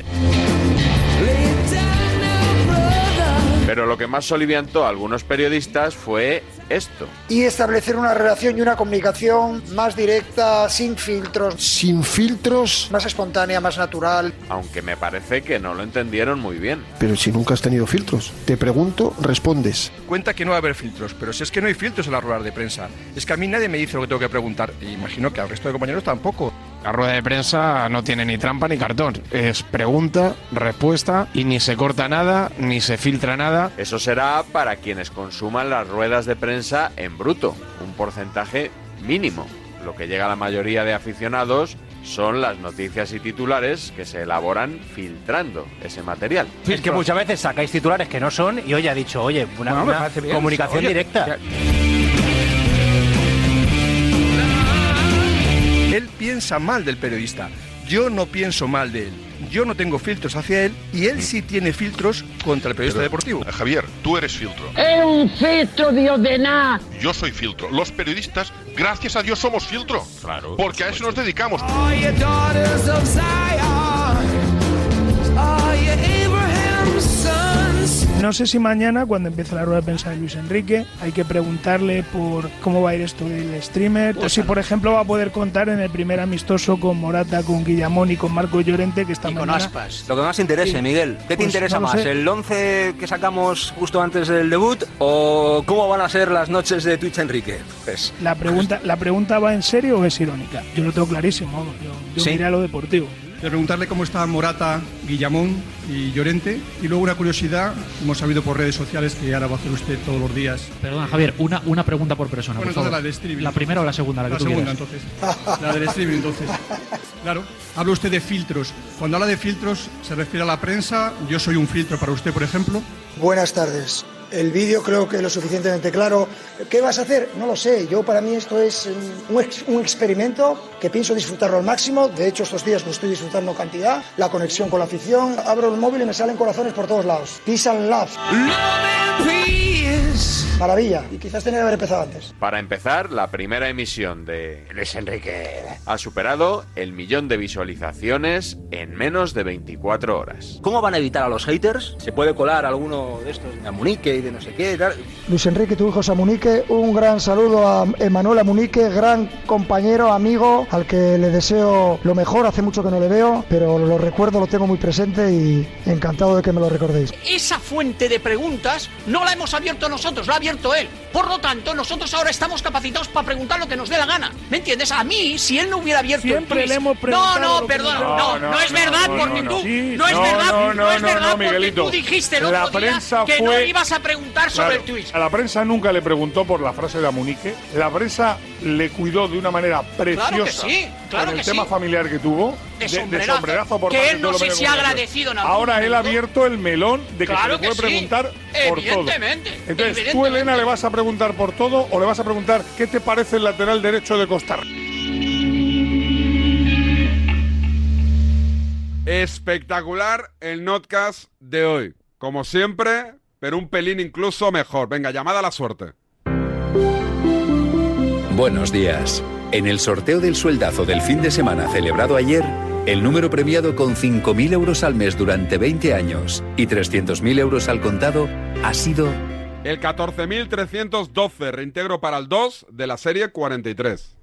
Pero lo que más soliviantó a algunos periodistas fue esto. Y establecer una relación y una comunicación más directa, sin filtros. Sin filtros. Más espontánea, más natural. Aunque me parece que no lo entendieron muy bien. Pero si nunca has tenido filtros. Te pregunto, respondes. Cuenta que no va a haber filtros, pero si es que no hay filtros en las ruedas de prensa. Es que a mí nadie me dice lo que tengo que preguntar. Y imagino que al resto de compañeros tampoco. La rueda de prensa no tiene ni trampa ni cartón. Es pregunta, respuesta y ni se corta nada, ni se filtra nada. Eso será para quienes consuman las ruedas de prensa en bruto, un porcentaje mínimo. Lo que llega a la mayoría de aficionados son las noticias y titulares que se elaboran filtrando ese material. Es que muchas veces sacáis titulares que no son y hoy ha dicho, oye, una, Bueno, comunicación Oye, directa. Piensa mal del periodista. Yo no pienso mal de él. Yo no tengo filtros hacia él y él sí tiene filtros contra el periodista deportivo. Javier, tú eres filtro. Es un filtro, Dios de nada. Yo soy filtro. Los periodistas, gracias a Dios, somos filtro. Claro. Porque a eso nos dedicamos. No sé si mañana, cuando empiece la rueda de prensa de Luis Enrique, hay que preguntarle por cómo va a ir esto del streamer, o si por ejemplo va a poder contar en el primer amistoso con Morata, con Guillamón y con Marco Llorente, que está Y con aspas. Lo que más te interese, Sí. Miguel. ¿Qué te Pues interesa no más? sé. ¿El 11 que sacamos justo antes del debut o cómo van a ser las noches de Twitch Enrique? Pues, La pregunta, ¿La pregunta va en serio o es irónica? Yo lo tengo clarísimo, yo, yo Sí. miré a lo deportivo. De preguntarle cómo están Morata, Guillamón y Llorente. Y luego una curiosidad, hemos sabido por redes sociales que ahora va a hacer usted todos los días. Perdona, Javier, una, una pregunta por persona. Bueno, por entonces favor. la de streaming. ¿La primera o la segunda? La, que La tú segunda, quieras. entonces. La del streaming, entonces. Claro. Habla usted de filtros. Cuando habla de filtros, se refiere a la prensa. Yo soy un filtro para usted, por ejemplo. Buenas tardes. El vídeo creo que lo suficientemente claro. ¿Qué vas a hacer? No lo sé. Yo para mí esto es un, ex- un experimento que pienso disfrutarlo al máximo. De hecho, estos días lo estoy disfrutando cantidad. La conexión con la afición. Abro el móvil y me salen corazones por todos lados. Peace and love. Maravilla. Y quizás tenía que haber empezado antes. Para empezar, la primera emisión de Luis Enrique ha superado el millón de visualizaciones en menos de 24 horas. ¿Cómo van a evitar a los haters? ¿Se puede colar alguno de estos de Amunique y de no sé qué? tal? Luis Enrique, tu hijo Samunique, un gran saludo a Emanuel Amunique, gran compañero, amigo, al que le deseo lo mejor, hace mucho que no le veo, pero lo recuerdo, lo tengo muy presente y encantado de que me lo recordéis. Esa fuente de preguntas no la hemos abierto nosotros, la ha abierto él. Por lo tanto, nosotros ahora estamos capacitados para preguntar lo que nos dé la gana. ¿Me entiendes? A mí, si él no hubiera abierto el Siempre Twitch- le hemos No, preguntado no, que perdona, nos- no, No, no, es no, verdad no, porque no, tú, no. Sí, no es no, verdad, no, no, no, es no, verdad no, porque Miguelito. tú dijiste el La otro día prensa que no fue- ibas a preguntar sobre Claro, el Twitch. A la prensa nunca le preguntó por la frase de Amunique. La prensa le cuidó de una manera preciosa Claro que sí, claro con el que tema sí. familiar que tuvo. De sombrerazo. sombrerazo por Que él de no sé si ha de agradecido en algún Ahora él ha abierto el melón de que Claro se le que puede sí. preguntar por todo. Evidentemente, Entonces, tú. Elena, le vas a preguntar por todo o le vas a preguntar qué te parece el lateral derecho de Costa Rica. Espectacular el notcast de hoy. Como siempre, pero un pelín incluso mejor. Venga, llamada a la suerte. Buenos días. En el sorteo del sueldazo del fin de semana celebrado ayer, el número premiado con 5.000 euros al mes durante 20 años y 300.000 euros al contado ha sido El 14.312, reintegro para el 2 de la serie 43.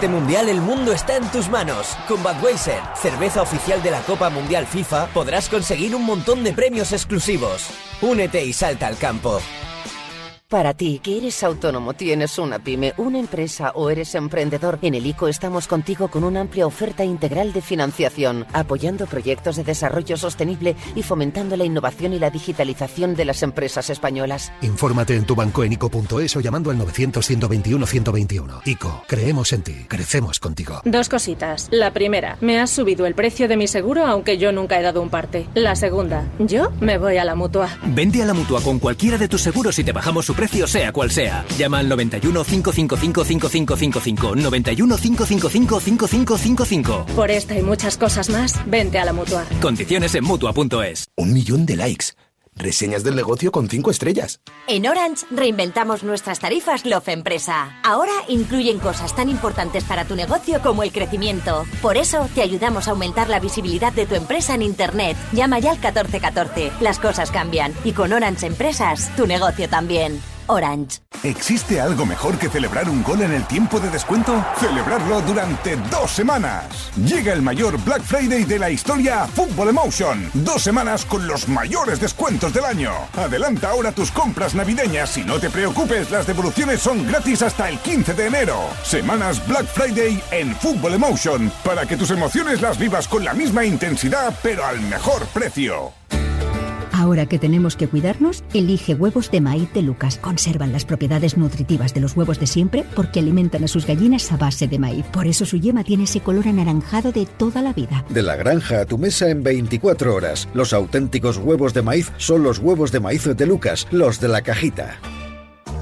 Este mundial el mundo está en tus manos. Con Budweiser, cerveza oficial de la Copa Mundial FIFA, podrás conseguir un montón de premios exclusivos. Únete y salta al campo. Para ti, que eres autónomo, tienes una pyme, una empresa o eres emprendedor, en el ICO estamos contigo con una amplia oferta integral de financiación, apoyando proyectos de desarrollo sostenible y fomentando la innovación y la digitalización de las empresas españolas. Infórmate en tu banco en ICO.es o llamando al 900-121-121. ICO, creemos en ti, crecemos contigo. Dos cositas. La primera, me has subido el precio de mi seguro aunque yo nunca he dado un parte. La segunda, yo me voy a la mutua. Vente a la mutua con cualquiera de tus seguros y te bajamos su precio sea cual sea. Llama al 91 555 5555. 91 555 5555. Por esta y muchas cosas más, vente a la mutua. Condiciones en mutua.es. Un millón de likes. Reseñas del negocio con cinco estrellas. En Orange reinventamos nuestras tarifas Love Empresa. Ahora incluyen cosas tan importantes para tu negocio como el crecimiento. Por eso te ayudamos a aumentar la visibilidad de tu empresa en Internet. Llama ya al 1414. Las cosas cambian y con Orange Empresas tu negocio también. Orange. ¿Existe algo mejor que celebrar un gol en el tiempo de descuento? Celebrarlo durante dos semanas. Llega el mayor Black Friday de la historia a Football Emotion. Dos semanas con los mayores descuentos del año. Adelanta ahora tus compras navideñas y no te preocupes, las devoluciones son gratis hasta el 15 de enero. Semanas Black Friday en Football Emotion para que tus emociones las vivas con la misma intensidad pero al mejor precio. Ahora que tenemos que cuidarnos, elige huevos de maíz de Lucas. Conservan las propiedades nutritivas de los huevos de siempre porque alimentan a sus gallinas a base de maíz. Por eso su yema tiene ese color anaranjado de toda la vida. De la granja a tu mesa en 24 horas. Los auténticos huevos de maíz son los huevos de maíz de Lucas, los de la cajita.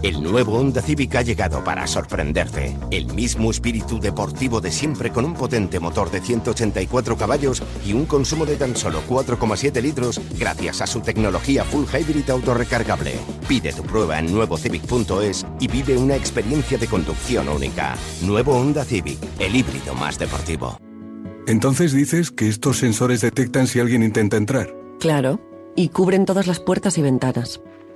El nuevo Honda Civic ha llegado para sorprenderte. El mismo espíritu deportivo de siempre con un potente motor de 184 caballos y un consumo de tan solo 4,7 litros gracias a su tecnología full hybrid autorrecargable. Pide tu prueba en nuevocivic.es y vive una experiencia de conducción única. Nuevo Honda Civic, el híbrido más deportivo. Entonces dices que estos sensores detectan si alguien intenta entrar. Claro, y cubren todas las puertas y ventanas.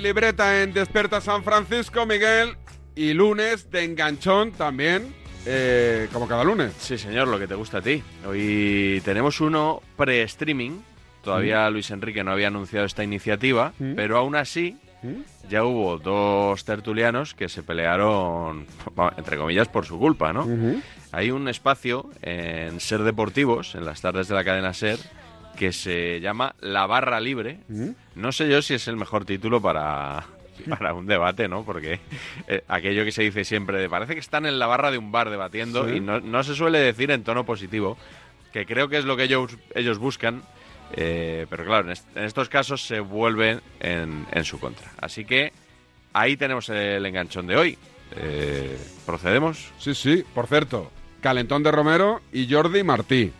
libreta en Desperta San Francisco, Miguel. Y lunes de enganchón también, eh, como cada lunes. Sí, señor, lo que te gusta a ti. Hoy tenemos uno pre-streaming. Todavía Luis Enrique no había anunciado esta iniciativa, pero aún así ya hubo dos tertulianos que se pelearon, entre comillas, por su culpa, ¿no? Hay un espacio en Ser Deportivos, en las tardes de la cadena Ser, que se llama La Barra Libre. No sé yo si es el mejor título para, para un debate, ¿no? Porque eh, aquello que se dice siempre de parece que están en la barra de un bar debatiendo Sí. y no, no se suele decir en tono positivo, que creo que es lo que ellos, ellos buscan. eh, pero claro, en, est- en estos casos se vuelven en, en su contra. Así que ahí tenemos el enganchón de hoy. Eh, ¿Procedemos? Sí, sí, por cierto. Calentón de Romero y Jordi Martí.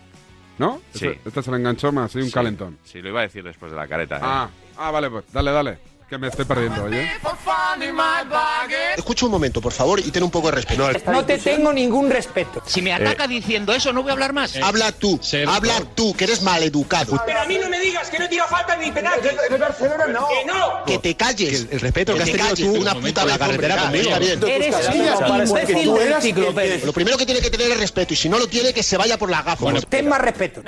¿No? Sí. Este, este es el enganchón más, sí, un Sí, calentón. Sí, lo iba a decir después de la careta. ¿eh? Ah, ah, vale, pues dale, dale. Que me estoy perdiendo, oye. Escucha un momento, por favor, y ten un poco de respeto. No te tengo ningún respeto. Si me ataca diciendo eso, no voy a hablar más. Habla tú, habla tú, que eres maleducado. Pero a mí no me digas que no tira falta ni penalti. De Barcelona no. Que no. Que te calles. el respeto que has tenido tú una puta la carretera conmigo. Eres un imbécil del enciclopedia. Lo primero que tiene que tener es respeto, y si no lo tiene, que se vaya por la gafa. Ten más respeto.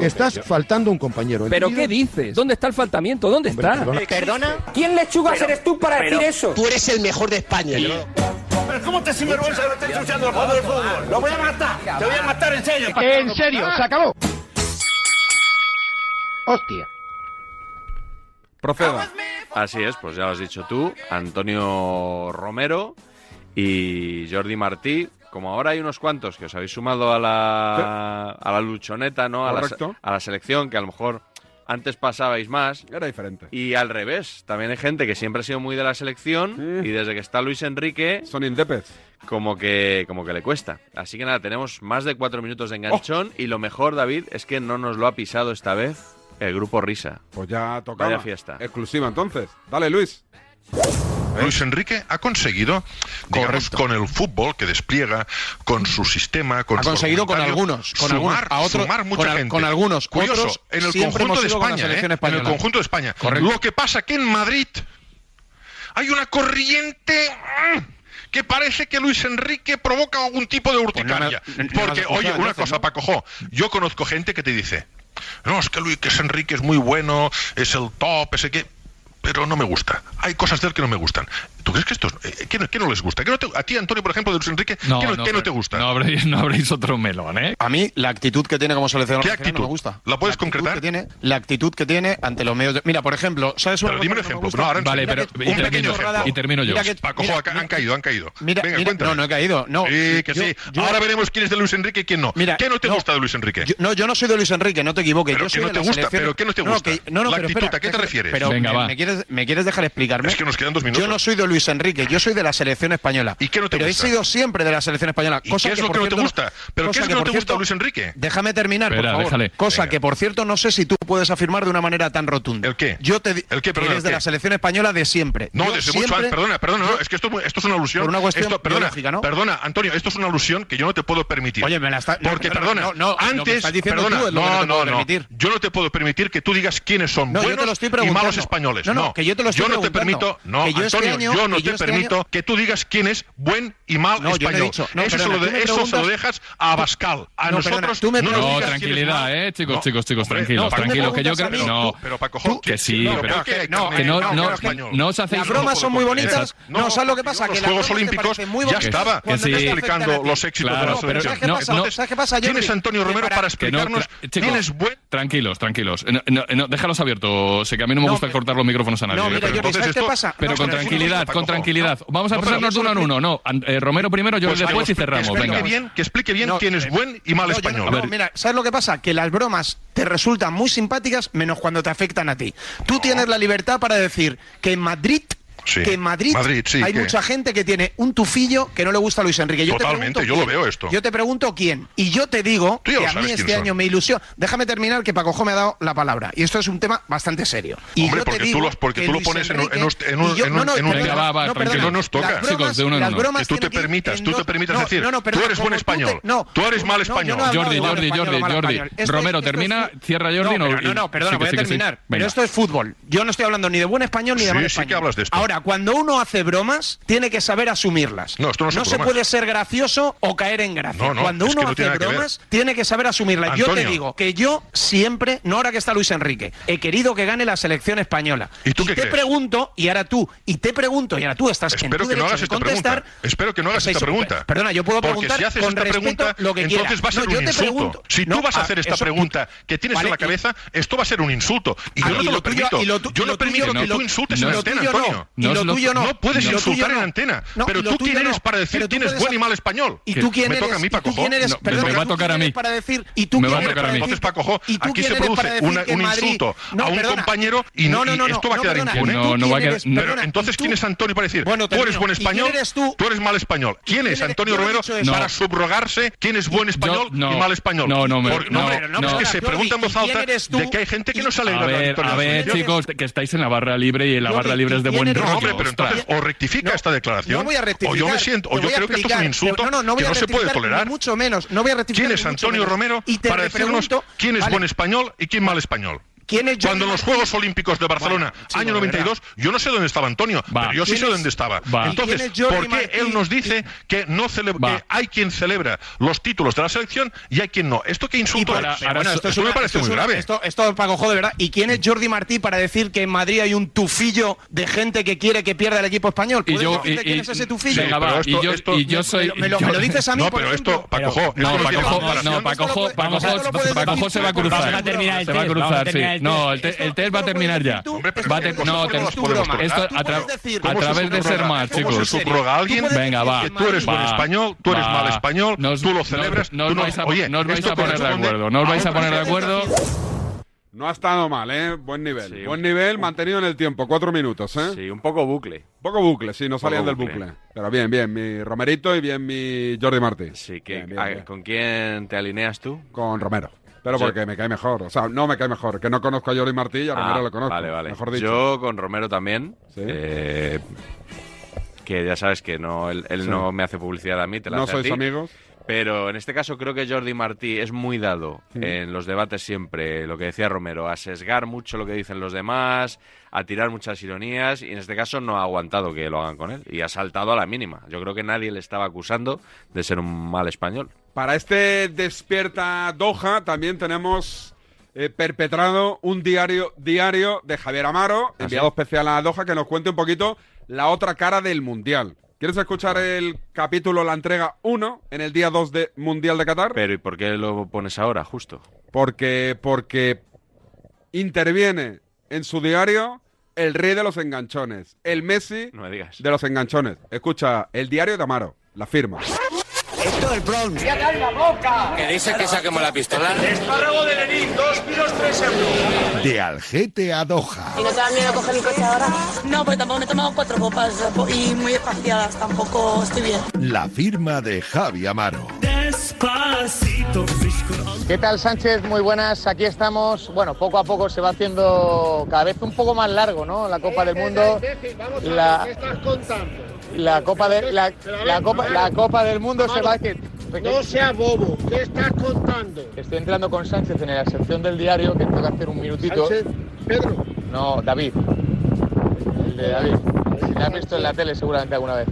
Estás faltando a un compañero. ¿Pero qué dices? ¿Dónde está el faltamiento? ¿Dónde está? perdona. ¿Perdona? ¿Quién lechugas eres tú para Pero decir eso? Tú eres el mejor de España. Pero ¿cómo te sinvergüenza que me estés ensuciando el juego del fútbol? ¡Lo voy a matar! ¡Te voy a matar en serio! En serio, se acabó. Hostia. Proceda. Así es, pues ya lo has dicho tú, Antonio Romero y Jordi Martí. Como ahora hay unos cuantos que os habéis sumado a la, a la luchoneta, ¿no? A la, a la selección, que a lo mejor antes pasabais más. Era diferente. Y al revés, también hay gente que siempre ha sido muy de la selección y desde que está Luis Enrique... Son indepes. Como que, como que le cuesta. Así que nada, tenemos más de cuatro minutos de Oh. enganchón y lo mejor, David, es que no nos lo ha pisado esta vez el grupo Risa. Pues ya tocaba. Vaya fiesta. Exclusiva entonces. Dale, Luis. Luis Enrique ha conseguido, digamos, con el fútbol que despliega, con su sistema, con ha conseguido con algunos, con algunos, a con, gente. Con algunos, curioso, en el ¿eh? conjunto de España, en el conjunto de España. Lo que pasa que en Madrid hay una corriente mm, que parece que Luis Enrique provoca algún tipo de pues urticaria. Porque, oye, una cosa, ¿no? Paco, jo, yo conozco gente que te dice, no, es que Luis Enrique es muy bueno, es el top, ese que pero no me gusta. Hay cosas de él que no me gustan. ¿Tú que esto eh, eh, que no, no, les gusta? ¿Que no a ti, Antonio, por ejemplo, de Luis Enrique, no, ¿qué no, te gusta? No habréis, no habréis otro melón, ¿eh? A mí la actitud que tiene como seleccionador ¿Qué actitud? no me gusta. ¿La puedes concretar? Que la actitud que tiene ante los medios de... Mira, por ejemplo, ¿sabes pero dime un ejemplo? Ahora vale, pero que, un pequeño. Y termino yo. Que, Paco, han caído, han caído. Mira, Venga, cuéntame. No, no he caído. No, sí, que sí. Ahora veremos quién es de Luis Enrique y quién no. Mira, ¿Qué no te gusta de Luis Enrique? no, yo no soy de Luis Enrique, no te equivoques. Pero que no te gusta, pero ¿qué no te gusta? La actitud, ¿a qué te refieres? Pero me quieres dejar explicarme. Es que nos quedan dos minutos. Yo no soy de Luis Luis Enrique. Yo soy de la selección española. ¿Y qué no te pero he sido siempre de la selección española. Qué es lo que no te gusta? ¿Pero qué es lo que, no te gusta, Luis Enrique? Déjame terminar, Espera, por favor. Cosa que, por cierto, no sé si tú puedes afirmar de una manera tan rotunda. ¿El qué? Yo te ¿El qué? Perdona, eres de la selección española de siempre. No, Yo desde siempre... mucho antes. Perdona, perdona, no, es que esto, esto es una alusión. Por una cuestión esto, ¿no? Perdona, Antonio, esto es una alusión que yo no te puedo permitir. Oye, me la está... Porque, perdona, no, antes... Perdona, no, no, no. Yo no te puedo permitir que tú digas quiénes son buenos y malos españoles. No, que yo te lo estoy Yo no te permito... No, este Antonio, yo no te permito que tú digas quién es buen y mal español. No eso, se lo, de, eso lo dejas a Abascal. A nosotros tú me no, tranquilidad, eh, chicos, chicos, chicos, tranquilos, tranquilos, que yo creo que no. Pero Paco que sí, pero que no, no, no, Las bromas son muy bonitas. No, ¿sabes lo que pasa? Que los Juegos Olímpicos ya estaba explicando los éxitos de la ¿Sabes qué pasa? Tienes Antonio Romero para explicarnos quién es buen. Tranquilos, tranquilos. Eh, eh, déjalos abiertos. Sé que a mí no me gusta cortar los micrófonos a nadie. Pero con tranquilidad, con tranquilidad. Vamos a no, pasarnos uno en uno. No, eh, Romero primero, yo pues después y cerramos. Que explique, Bien, que explique bien no, quién es eh, buen y mal español. Mira, ¿sabes lo que pasa? Que las bromas te resultan muy simpáticas menos cuando te afectan a ti. Tú tienes la libertad para decir que en Madrid que en Madrid, hay mucha gente que tiene un tufillo que no le gusta a Luis Enrique. Totalmente, yo lo veo esto. Yo te pregunto quién. Y yo te digo que a mí este año me ilusión. Déjame terminar que Pacojo me ha dado la palabra. Y esto es un tema bastante serio. Hombre, porque, tú lo pones en un, en no, no, no, no nos toca. Que tú te permitas, tú te permitas decir, tú eres buen español, tú eres mal español. Jordi, Jordi, Jordi, Jordi. Romero, termina, cierra Jordi. No, no, no. perdona, voy a terminar. Pero esto es fútbol. Yo no estoy hablando ni de buen español ni de mal español. Ahora, cuando uno hace bromas, tiene que saber asumirlas. No, esto no, no se puede ser gracioso o caer en gracia. Cuando uno hace bromas, tiene que saber asumirlas. Yo te digo que yo siempre, no ahora que está Luis Enrique, he querido que gane la selección española. Y tú y te pregunto, y ahora tú, y te pregunto, y ahora tú estás Espero que no hagas esta contestar, pregunta. Espero que no hagas esta pregunta. Perdona, yo puedo preguntar si haces con esta lo que entonces va a ser un insulto. Si tú vas a ah, hacer esta pregunta que tienes en la cabeza, esto va a ser un insulto. Y yo no te lo permito. Yo no permito que tú insultes en la escena, Antonio no, y lo, lo tuyo no. No puedes insultar en antena. pero tú quién eres para decir quién es buen y mal español. ¿Y tú quién eres? Me toca a mí, Paco Me va a tocar a mí. Para decir, ¿y tú quién eres? Entonces, Paco aquí se produce un insulto a un compañero y esto va a quedar impune. Entonces, ¿quién es Antonio para decir, tú eres buen español, tú eres mal español? ¿Quién es Antonio Romero para subrogarse quién es buen español y mal español? No, no, no. Es que se pregunta en voz alta de que hay gente que no sale de A ver, chicos, que estáis en la barra libre y en la barra libre es de buen rollo hombre, pero entonces o rectifica no, esta declaración. No voy a rectificar, o yo me siento, o yo creo explicar, que esto es un insulto no, no, que no se puede tolerar. Mucho menos, no voy a rectificar. ¿Quién es Antonio Romero y para decirnos quién es vale. buen español y quién mal español? ¿Quién es Jordi Cuando en los? Juegos Olímpicos de Barcelona, Bueno, chico, año de 92, yo no sé dónde estaba Antonio, pero yo sí ¿Quién sé es- dónde estaba. Va. ¿Y Entonces, ¿por qué Martín? él nos dice que no celebra, que hay quien celebra los títulos de la selección y hay quien no? ¿Esto qué insulto es? bueno, esto, es me una- parece esto es muy una- grave. Esto, esto Paco Jo, de verdad. ¿Y quién es Jordi Martí para decir que en Madrid hay un tufillo de gente que quiere que pierda el equipo español? Y ¿Puedes yo- decirte y- quién y- es ese tufillo? Venga, va, y yo, y yo soy... me, lo, me lo dices a mí, No, pero esto, Paco Jo, esto No, no Paco tiene Jo, comparación. no, se va a cruzar. Vamos a terminar el El No, test. el, te- el test va a terminar ya. Hombre, Va no, te- esto a, tra- a ¿Cómo se través de ser más, ¿Cómo chicos. se subroga a alguien? Venga, va. Que tú eres buen Va, español, tú eres va. mal español, tú lo celebras. No tú os no- vais a, Oye, no os vais a poner de acuerdo. No os vais a poner de acuerdo. No ha estado mal, ¿eh? Buen nivel. Buen nivel mantenido en el tiempo. Cuatro minutos, ¿eh? Sí, un poco bucle. Poco bucle, sí, no salían del bucle. Pero bien, bien. Mi Romerito y bien mi Jordi Martí. Sí, que, Bien, bien, a- bien. ¿con quién te alineas tú? Con Romero. Pero porque me cae mejor. O sea, no me cae mejor. Que no conozco a Jordi Martí y a Romero Ah, lo conozco. Vale, vale. Mejor dicho. Yo con Romero también. Eh, que ya sabes que no él, él Sí. no me hace publicidad a mí, te la No hace a sois ti. amigos. Pero en este caso creo que Jordi Martí es muy dado en los debates siempre, lo que decía Romero, a sesgar mucho lo que dicen los demás, a tirar muchas ironías y en este caso no ha aguantado que lo hagan con él y ha saltado a la mínima. Yo creo que nadie le estaba acusando de ser un mal español. Para este Despierta Doha también tenemos eh, perpetrado un diario diario de Javier Amaro, ¿Ah, enviado sí? especial a Doha, que nos cuente un poquito la otra cara del Mundial. ¿Quieres escuchar el capítulo, la entrega 1, en el día 2 de Mundial de Qatar? Pero ¿y por qué lo pones ahora, justo? Porque, porque interviene en su diario el rey de los enganchones, el Messi No me digas. de los enganchones. Escucha, el diario de Amaro, la firma. Esto es Bronx. ¡Ya la boca! ¿Que dice que saquemos la pistola? Espárrago de Lenin, dos kilos, tres euros. De Algete a Doha. ¿Y no te da miedo coger el coche ahora? No, pues tampoco me he tomado cuatro copas y muy espaciadas, tampoco estoy bien. La firma de Javi Amaro. ¿Qué tal Sánchez? Muy buenas, aquí estamos. Bueno, poco a poco se va haciendo cada vez un poco más largo, ¿no? La Copa del Mundo. La, ¿Qué estás contando? La Copa de la, la Copa la Copa del Mundo se va que No seas bobo, ¿qué estás contando? Estoy entrando con Sánchez en la sección del diario que tengo que hacer un minutito. Sánchez, Pedro. No, David. El de David. Si me has visto en la tele seguramente alguna vez.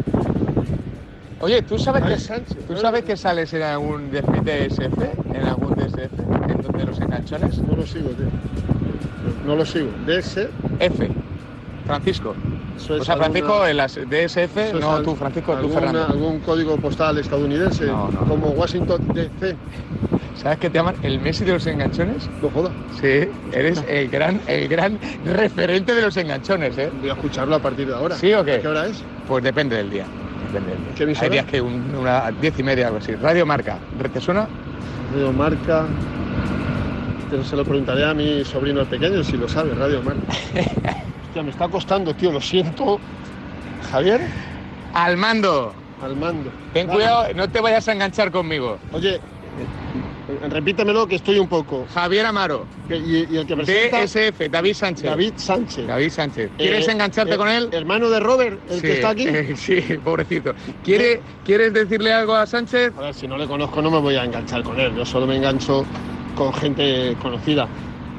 Oye, ¿tú sabes que, ¿tú sabes que sales en algún DSF? ¿En algún DSF? ¿En donde los enganchones? No lo sigo, tío. No lo sigo. DS. F. Francisco. O sea, Francisco en las DSF, no tú, Francisco, tú, alguna- Fernando. ¿Algún código postal estadounidense? Como Washington DC. ¿Sabes que te llaman el Messi de los enganchones? No jodas. Sí, eres el gran, el gran referente de los enganchones, ¿eh? Voy a escucharlo a partir de ahora. ¿Sí o qué? ¿Qué hora es? Pues depende del día. Depende del día. ¿Qué emisora? Hay días que un- una diez y media, algo así. Radio Marca. ¿Te suena? Radio Marca. Pero se lo preguntaré a mi sobrino el pequeño si lo sabe, Radio Marca. Hostia, me está costando, tío, lo siento. Javier. Al mando. Al mando. Ten cuidado, no te vayas a enganchar conmigo. Oye, repítemelo que estoy un poco. Javier Amaro. Y, y el que presenta... DSF, David Sánchez. David Sánchez. David Sánchez. ¿Quieres Eh, engancharte eh, con él? Hermano de Robert, el Sí, que está aquí. eh, sí, pobrecito. ¿Quiere, ¿Quieres decirle algo a Sánchez? A ver, si no le conozco no me voy a enganchar con él. Yo solo me engancho con gente conocida.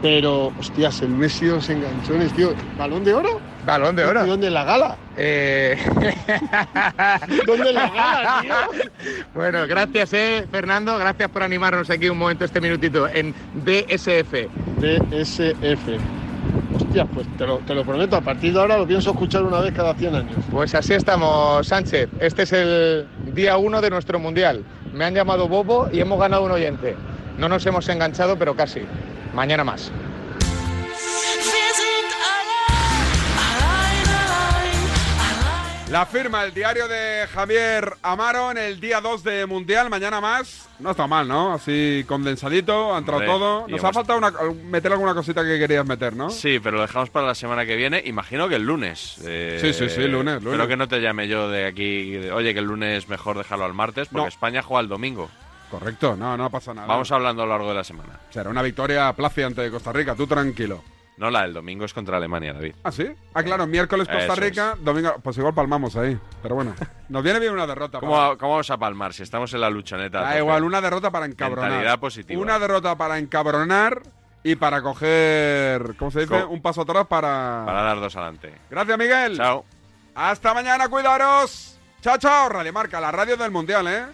Pero, hostias, el Messi de los enganchones, tío. ¿Balón de oro? Balón de oro. ¿Y dónde la gala? Eh... ¿Dónde la gala, tío? Bueno, gracias, eh, Fernando. Gracias por animarnos aquí un momento, este minutito, en DSF. DSF. Hostias, pues te lo, te lo prometo, a partir de ahora lo pienso escuchar una vez cada 100 años. Pues así estamos, Sánchez. Este es el día uno de nuestro mundial. Me han llamado Bobo y hemos ganado un oyente. No nos hemos enganchado, pero casi. Mañana más. La firma, el diario de Javier Amaro en el día 2 de Mundial, mañana más. No está mal, ¿no? Así condensadito, ha entrado Hombre, todo. Nos hemos- ha faltado una- meter alguna cosita que querías meter, ¿no? Sí, pero lo dejamos para la semana que viene. Imagino que el lunes. Eh, Sí, sí, sí, lunes, lunes. Espero que no te llame yo de aquí. de, Oye, que el lunes mejor dejarlo al martes, porque No. España juega el domingo. Correcto, no, no pasa nada. Vamos hablando a lo largo de la semana. Será una victoria plácida ante Costa Rica, tú tranquilo. No, la del domingo es contra Alemania, David. ¿Ah, sí? Ah, claro, miércoles Costa Eso es. Rica, domingo. Pues igual palmamos ahí. Pero bueno, nos viene bien una derrota. ¿Cómo, para- cómo vamos a palmar si estamos en la luchoneta? Da igual, una derrota para encabronar. Mentalidad positiva. Una derrota para encabronar y para coger, ¿cómo se dice? Co- Un paso atrás para... Para dar dos adelante. Gracias, Miguel. Chao. Hasta mañana, cuidaros. Chao, chao. Radio Marca, la radio del Mundial, ¿eh?